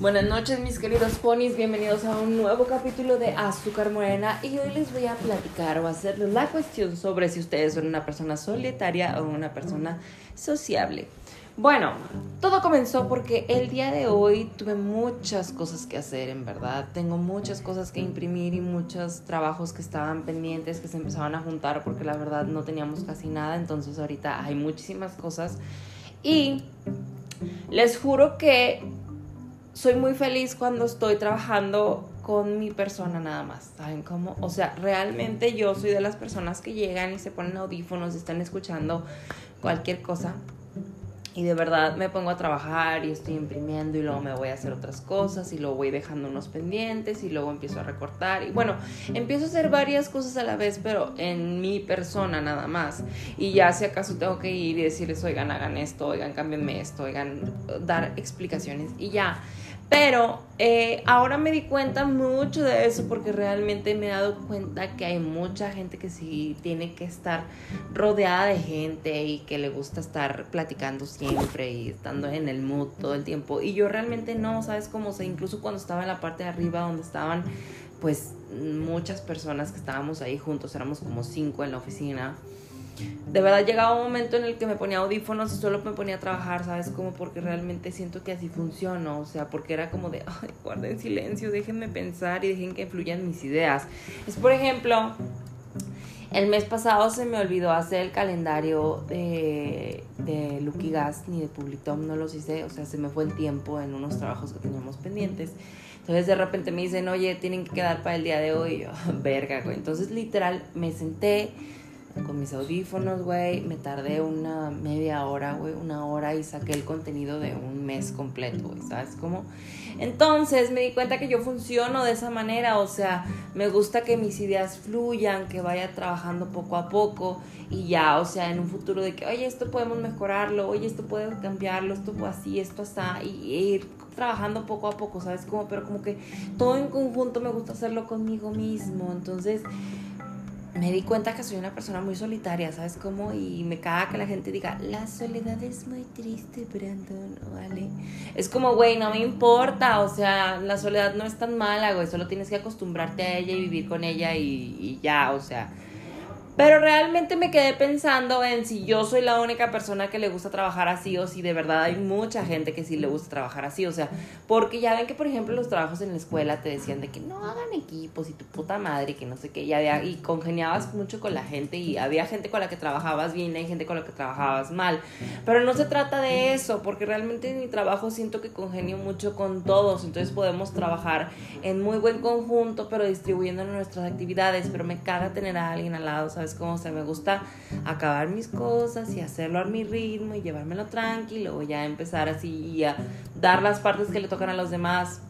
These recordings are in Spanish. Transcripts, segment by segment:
Buenas noches mis queridos ponis, bienvenidos a un nuevo capítulo de Azúcar Morena y hoy les voy a platicar o hacerles la cuestión sobre si ustedes son una persona solitaria o una persona sociable. Bueno, todo comenzó porque el día de hoy tuve muchas cosas que hacer, en verdad. Tengo muchas cosas que imprimir y muchos trabajos que estaban pendientes, que se empezaban a juntar porque la verdad no teníamos casi nada. Entonces ahorita hay muchísimas cosas. Y les juro que soy muy feliz cuando estoy trabajando con mi persona nada más, ¿saben cómo? O sea, realmente yo soy de las personas que llegan y se ponen audífonos y están escuchando cualquier cosa y de verdad me pongo a trabajar y estoy imprimiendo y luego me voy a hacer otras cosas y luego voy dejando unos pendientes y luego empiezo a recortar y bueno, empiezo a hacer varias cosas a la vez, pero en mi persona nada más. Y ya si acaso tengo que ir y decirles, oigan, hagan esto, oigan, cámbienme esto, oigan, dar explicaciones y ya. Pero eh, ahora me di cuenta mucho de eso porque realmente me he dado cuenta que hay mucha gente que sí tiene que estar rodeada de gente y que le gusta estar platicando siempre y estando en el mood todo el tiempo. Y yo realmente no, ¿sabes cómo? O sea, incluso cuando estaba en la parte de arriba donde estaban pues muchas personas que estábamos ahí juntos, éramos como cinco en la oficina de verdad llegaba un momento en el que me ponía audífonos y solo me ponía a trabajar, ¿sabes? Como porque realmente siento que así funciona, o sea, porque era como de, ay, guarden silencio, déjenme pensar y dejen que fluyan mis ideas. Es por ejemplo, el mes pasado se me olvidó hacer el calendario de, de Lucky Gas ni de Publitom, no los hice, o sea, se me fue el tiempo en unos trabajos que teníamos pendientes. Entonces de repente me dicen, oye, tienen que quedar para el día de hoy. Y yo, verga, güey. Entonces literal me senté con mis audífonos, güey. Me tardé una media hora, güey, una hora y saqué el contenido de un mes completo, güey, ¿sabes cómo? Entonces me di cuenta que yo funciono de esa manera, o sea, me gusta que mis ideas fluyan, que vaya trabajando poco a poco y ya, o sea, en un futuro de que, oye, esto podemos mejorarlo, oye, esto puede cambiarlo, esto así, esto está, y ir trabajando poco a poco, ¿sabes cómo? Pero como que todo en conjunto me gusta hacerlo conmigo mismo, entonces me di cuenta que soy una persona muy solitaria, ¿sabes cómo? Y me caga que la gente diga, la soledad es muy triste, Brandon, ¿vale? Es como, güey, no me importa, o sea, la soledad no es tan mala, güey, solo tienes que acostumbrarte a ella y vivir con ella y, y ya, o sea, pero realmente me quedé pensando en si yo soy la única persona que le gusta trabajar así o si de verdad hay mucha gente que sí le gusta trabajar así. O sea, porque ya ven que, por ejemplo, los trabajos en la escuela te decían de que no hagan equipos y tu puta madre, que no sé qué, y, había, y congeniabas mucho con la gente y había gente con la que trabajabas bien y hay gente con la que trabajabas mal. Pero no se trata de eso, porque realmente en mi trabajo siento que congenio mucho con todos. Entonces podemos trabajar en muy buen conjunto, pero distribuyendo nuestras actividades. Pero me caga tener a alguien al lado, ¿sabes? Como se me gusta acabar mis cosas y hacerlo a mi ritmo y llevármelo tranquilo, ya empezar así y a dar las partes que le tocan a los demás.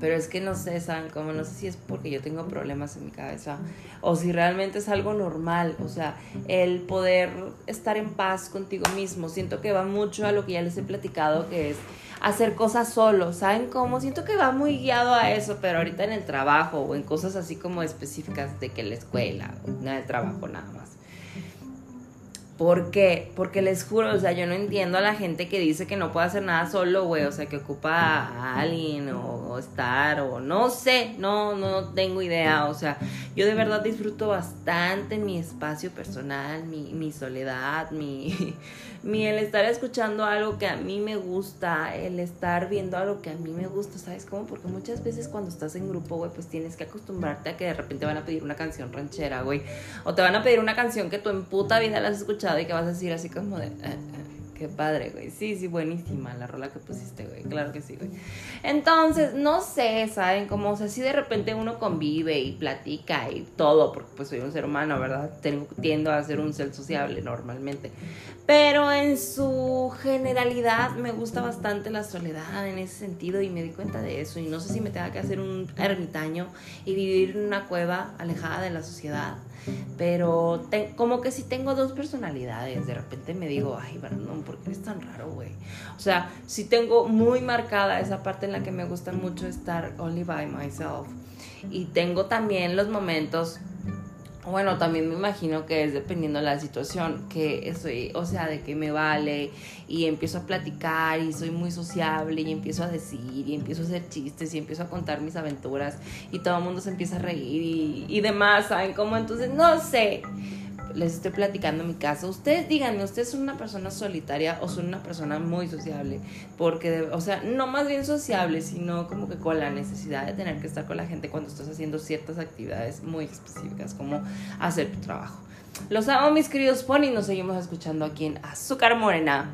Pero es que no sé, ¿saben? Como no sé si es porque yo tengo problemas en mi cabeza o si realmente es algo normal. O sea, el poder estar en paz contigo mismo. Siento que va mucho a lo que ya les he platicado, que es hacer cosas solo, ¿saben cómo? Siento que va muy guiado a eso, pero ahorita en el trabajo o en cosas así como específicas de que la escuela, no el trabajo nada más. ¿Por qué? Porque les juro, o sea, yo no entiendo a la gente que dice que no puede hacer nada solo, güey, o sea, que ocupa a alguien o, estar o no sé, no, no tengo idea, o sea, yo de verdad disfruto bastante mi espacio personal, mi, mi soledad, mi, mi, el estar escuchando algo que a mí me gusta, el estar viendo algo que a mí me gusta, ¿sabes cómo? Porque muchas veces cuando estás en grupo, güey, pues tienes que acostumbrarte a que de repente van a pedir una canción ranchera, güey, o te van a pedir una canción que tú en puta vida la has escuchado y que vas a decir así como de... Eh, eh, qué padre, güey. Sí, sí, buenísima la rola que pusiste, güey. Claro que sí, güey. Entonces, no sé, ¿saben? Como, o sea, si de repente uno convive y platica y todo, porque pues soy un ser humano, ¿verdad? Tengo, tiendo a ser un ser sociable normalmente. Pero en su generalidad me gusta bastante la soledad en ese sentido y me di cuenta de eso. Y no sé si me tenga que hacer un ermitaño y vivir en una cueva alejada de la sociedad pero como que si tengo dos personalidades, de repente me digo, ay, Brandon, ¿por qué es tan raro, güey? O sea, si tengo muy marcada esa parte en la que me gusta mucho estar only by myself. Y tengo también los momentos Bueno, también me imagino que es dependiendo de la situación, que estoy, o sea, de que me vale y empiezo a platicar y soy muy sociable y empiezo a decir y empiezo a hacer chistes y empiezo a contar mis aventuras y todo el mundo se empieza a reír y, y demás, ¿saben cómo? Entonces, no sé les estoy platicando mi caso. Ustedes díganme, ¿ustedes son una persona solitaria o son una persona muy sociable? Porque, o sea, no más bien sociable, sino como que con la necesidad de tener que estar con la gente cuando estás haciendo ciertas actividades muy específicas, como hacer tu trabajo. Los amo, mis queridos pony. Nos seguimos escuchando aquí en Azúcar Morena.